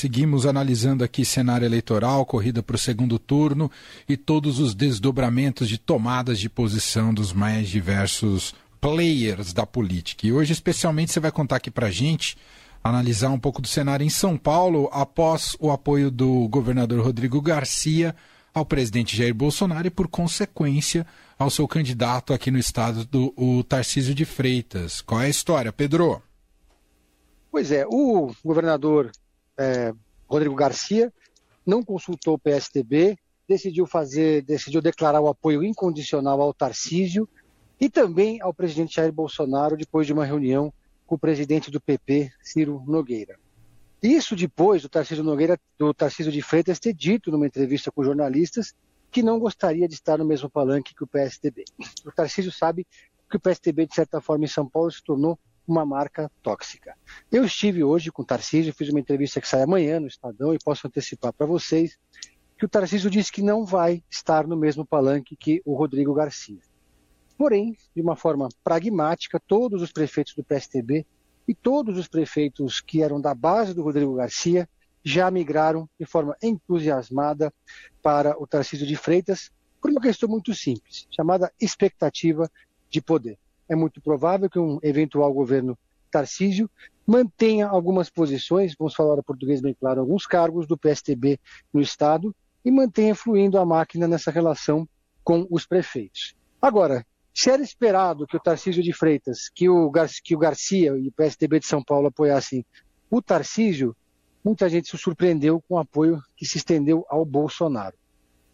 seguimos analisando aqui cenário eleitoral, corrida para o segundo turno e todos os desdobramentos de tomadas de posição dos mais diversos players da política. E hoje, especialmente, você vai contar aqui para a gente, analisar um pouco do cenário em São Paulo após o apoio do governador Rodrigo Garcia ao presidente Jair Bolsonaro e, por consequência, ao seu candidato aqui no estado, do, o Tarcísio de Freitas. Qual é a história, Pedro? Pois é, o governador é, Rodrigo Garcia não consultou o PSDB, decidiu fazer, decidiu declarar o apoio incondicional ao Tarcísio e também ao presidente Jair Bolsonaro depois de uma reunião com o presidente do PP, Ciro Nogueira. Isso depois do Tarcísio Nogueira, do Tarcísio de Freitas ter dito numa entrevista com jornalistas que não gostaria de estar no mesmo palanque que o PSDB. O Tarcísio sabe que o PSDB, de certa forma, em São Paulo se tornou uma marca tóxica. Eu estive hoje com o Tarcísio, fiz uma entrevista que sai amanhã no Estadão e posso antecipar para vocês que o Tarcísio disse que não vai estar no mesmo palanque que o Rodrigo Garcia. Porém, de uma forma pragmática, todos os prefeitos do PSTB e todos os prefeitos que eram da base do Rodrigo Garcia já migraram de forma entusiasmada para o Tarcísio de Freitas por uma questão muito simples, chamada expectativa de poder. É muito provável que um eventual governo Tarcísio mantenha algumas posições, vamos falar o português bem claro, alguns cargos do PSTB no Estado e mantenha fluindo a máquina nessa relação com os prefeitos. Agora, se era esperado que o Tarcísio de Freitas, que o, Gar que o Garcia e o PSDB de São Paulo apoiassem o Tarcísio, muita gente se surpreendeu com o apoio que se estendeu ao Bolsonaro.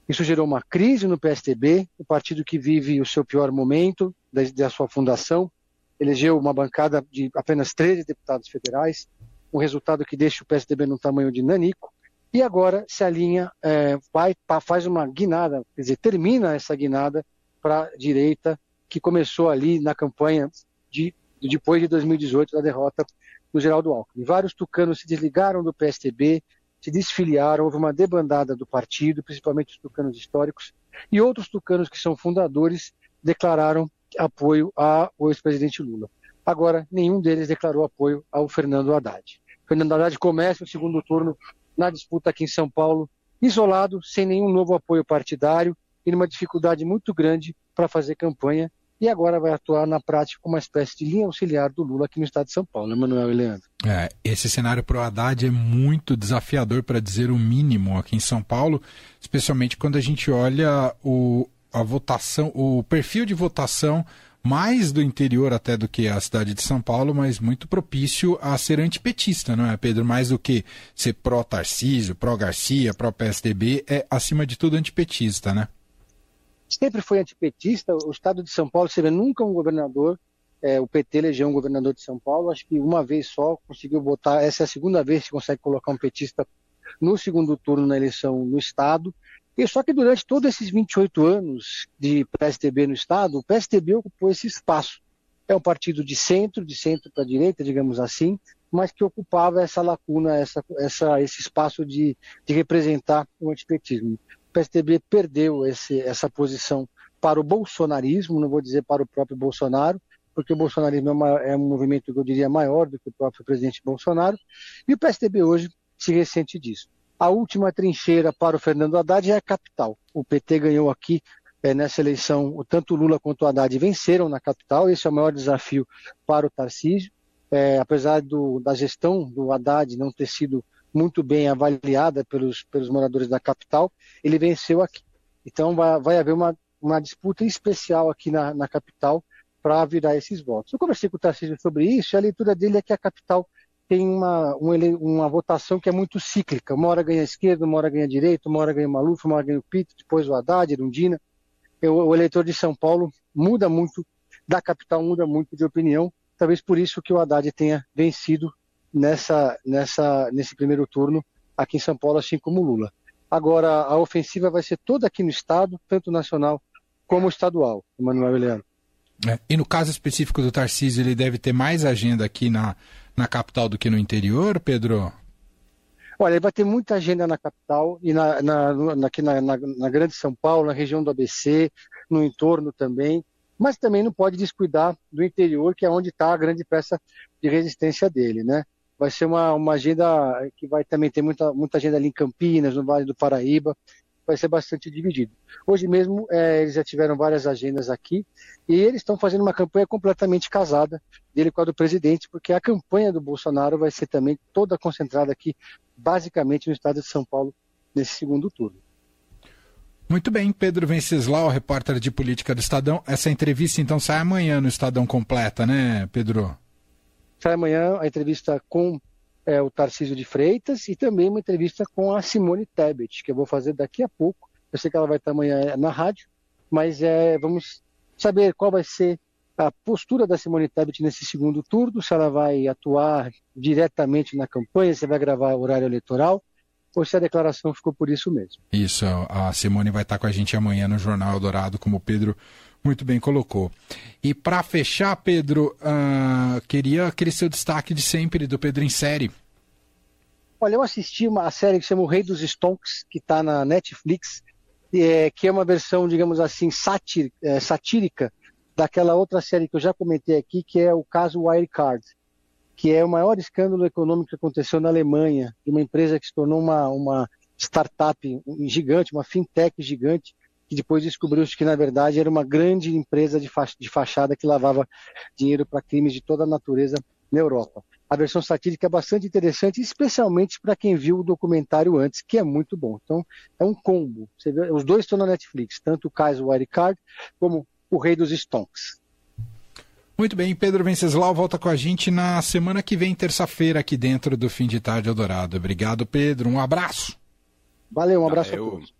Isso gerou uma crise no PSDB, o partido que vive o seu pior momento desde a sua fundação, elegeu uma bancada de apenas 13 deputados federais, um resultado que deixa o PSDB no tamanho de nanico, e agora se alinha, é, vai, faz uma guinada, quer dizer, termina essa guinada para a direita que começou ali na campanha de, depois de 2018, da derrota do Geraldo Alckmin. Vários tucanos se desligaram do PSTB, se desfiliaram, houve uma debandada do partido, principalmente os tucanos históricos, e outros tucanos que são fundadores declararam apoio ao ex-presidente Lula. Agora, nenhum deles declarou apoio ao Fernando Haddad. Fernando Haddad começa o segundo turno na disputa aqui em São Paulo, isolado, sem nenhum novo apoio partidário e numa dificuldade muito grande para fazer campanha e agora vai atuar na prática como uma espécie de linha auxiliar do Lula aqui no estado de São Paulo, né, Manuel e Leandro? É, esse cenário pro Haddad é muito desafiador, para dizer o mínimo, aqui em São Paulo, especialmente quando a gente olha o, a votação, o perfil de votação mais do interior até do que a cidade de São Paulo, mas muito propício a ser antipetista, não é, Pedro? Mais do que ser pró-Tarcísio, pró-Garcia, pró-PSDB, é acima de tudo antipetista, né? sempre foi antipetista. O estado de São Paulo, você vê, nunca um governador, é, o PT elegeu um governador de São Paulo, acho que uma vez só conseguiu botar, essa é a segunda vez que consegue colocar um petista no segundo turno na eleição no estado. E só que durante todos esses 28 anos de PSDB no estado, o PSDB ocupou esse espaço. É um partido de centro, de centro para direita, digamos assim, mas que ocupava essa lacuna, essa, essa, esse espaço de, de representar o antipetismo. PSDB perdeu esse, essa posição para o bolsonarismo, não vou dizer para o próprio Bolsonaro, porque o bolsonarismo é, uma, é um movimento que eu diria maior do que o próprio presidente Bolsonaro, e o PSDB hoje se ressente disso. A última trincheira para o Fernando Haddad é a capital. O PT ganhou aqui é, nessa eleição, tanto Lula quanto o Haddad venceram na capital, esse é o maior desafio para o Tarcísio. É, apesar do, da gestão do Haddad não ter sido muito bem avaliada pelos, pelos moradores da capital, ele venceu aqui. Então vai, vai haver uma, uma disputa especial aqui na, na capital para virar esses votos. Eu conversei com o Tarcísio sobre isso e a leitura dele é que a capital tem uma, uma, uma votação que é muito cíclica. Uma hora ganha a esquerda, uma hora ganha a direita, uma hora ganha o Maluf, uma hora ganha o Pito, depois o Haddad, Erundina. o eleitor de São Paulo muda muito, da capital muda muito de opinião. Talvez por isso que o Haddad tenha vencido nessa, nessa, nesse primeiro turno aqui em São Paulo, assim como Lula. Agora, a ofensiva vai ser toda aqui no Estado, tanto nacional como estadual, Emanuel Leandro. É, e no caso específico do Tarcísio, ele deve ter mais agenda aqui na, na capital do que no interior, Pedro? Olha, vai ter muita agenda na capital e na, na, na aqui na, na, na, grande São Paulo, na região do ABC, no entorno também, mas também não pode descuidar do interior, que é onde está a grande peça de resistência dele, né? Vai ser uma, uma agenda que vai também ter muita, muita agenda ali em Campinas, no Vale do Paraíba. Vai ser bastante dividido. Hoje mesmo é, eles já tiveram várias agendas aqui e eles estão fazendo uma campanha completamente casada dele com a do presidente, porque a campanha do Bolsonaro vai ser também toda concentrada aqui, basicamente no estado de São Paulo, nesse segundo turno. Muito bem, Pedro Venceslau, repórter de política do Estadão. Essa entrevista então sai amanhã no Estadão completa, né, Pedro? Sai amanhã a entrevista com é, o Tarcísio de Freitas e também uma entrevista com a Simone Tebet, que eu vou fazer daqui a pouco. Eu sei que ela vai estar amanhã na rádio, mas é, vamos saber qual vai ser a postura da Simone Tebet nesse segundo turno, se ela vai atuar diretamente na campanha, se vai gravar horário eleitoral ou se a declaração ficou por isso mesmo. Isso, a Simone vai estar com a gente amanhã no Jornal Eldorado, como o Pedro muito bem colocou. E para fechar, Pedro, uh, queria aquele seu destaque de sempre do Pedro em série. Olha, eu assisti uma série que chama O Rei dos Stonks, que está na Netflix, é, que é uma versão, digamos assim, satir, é, satírica daquela outra série que eu já comentei aqui, que é o caso Wirecard que é o maior escândalo econômico que aconteceu na Alemanha, de uma empresa que se tornou uma, uma startup gigante, uma fintech gigante, que depois descobriu-se que, na verdade, era uma grande empresa de, de fachada que lavava dinheiro para crimes de toda a natureza na Europa. A versão satírica é bastante interessante, especialmente para quem viu o documentário antes, que é muito bom. Então, é um combo. Vê, os dois estão na Netflix, tanto o Kaiser Wirecard como o Rei dos Stonks. Muito bem, Pedro Venceslau volta com a gente na semana que vem, terça-feira, aqui dentro do Fim de Tarde Eldorado. Obrigado, Pedro. Um abraço. Valeu, um abraço Valeu. a todos.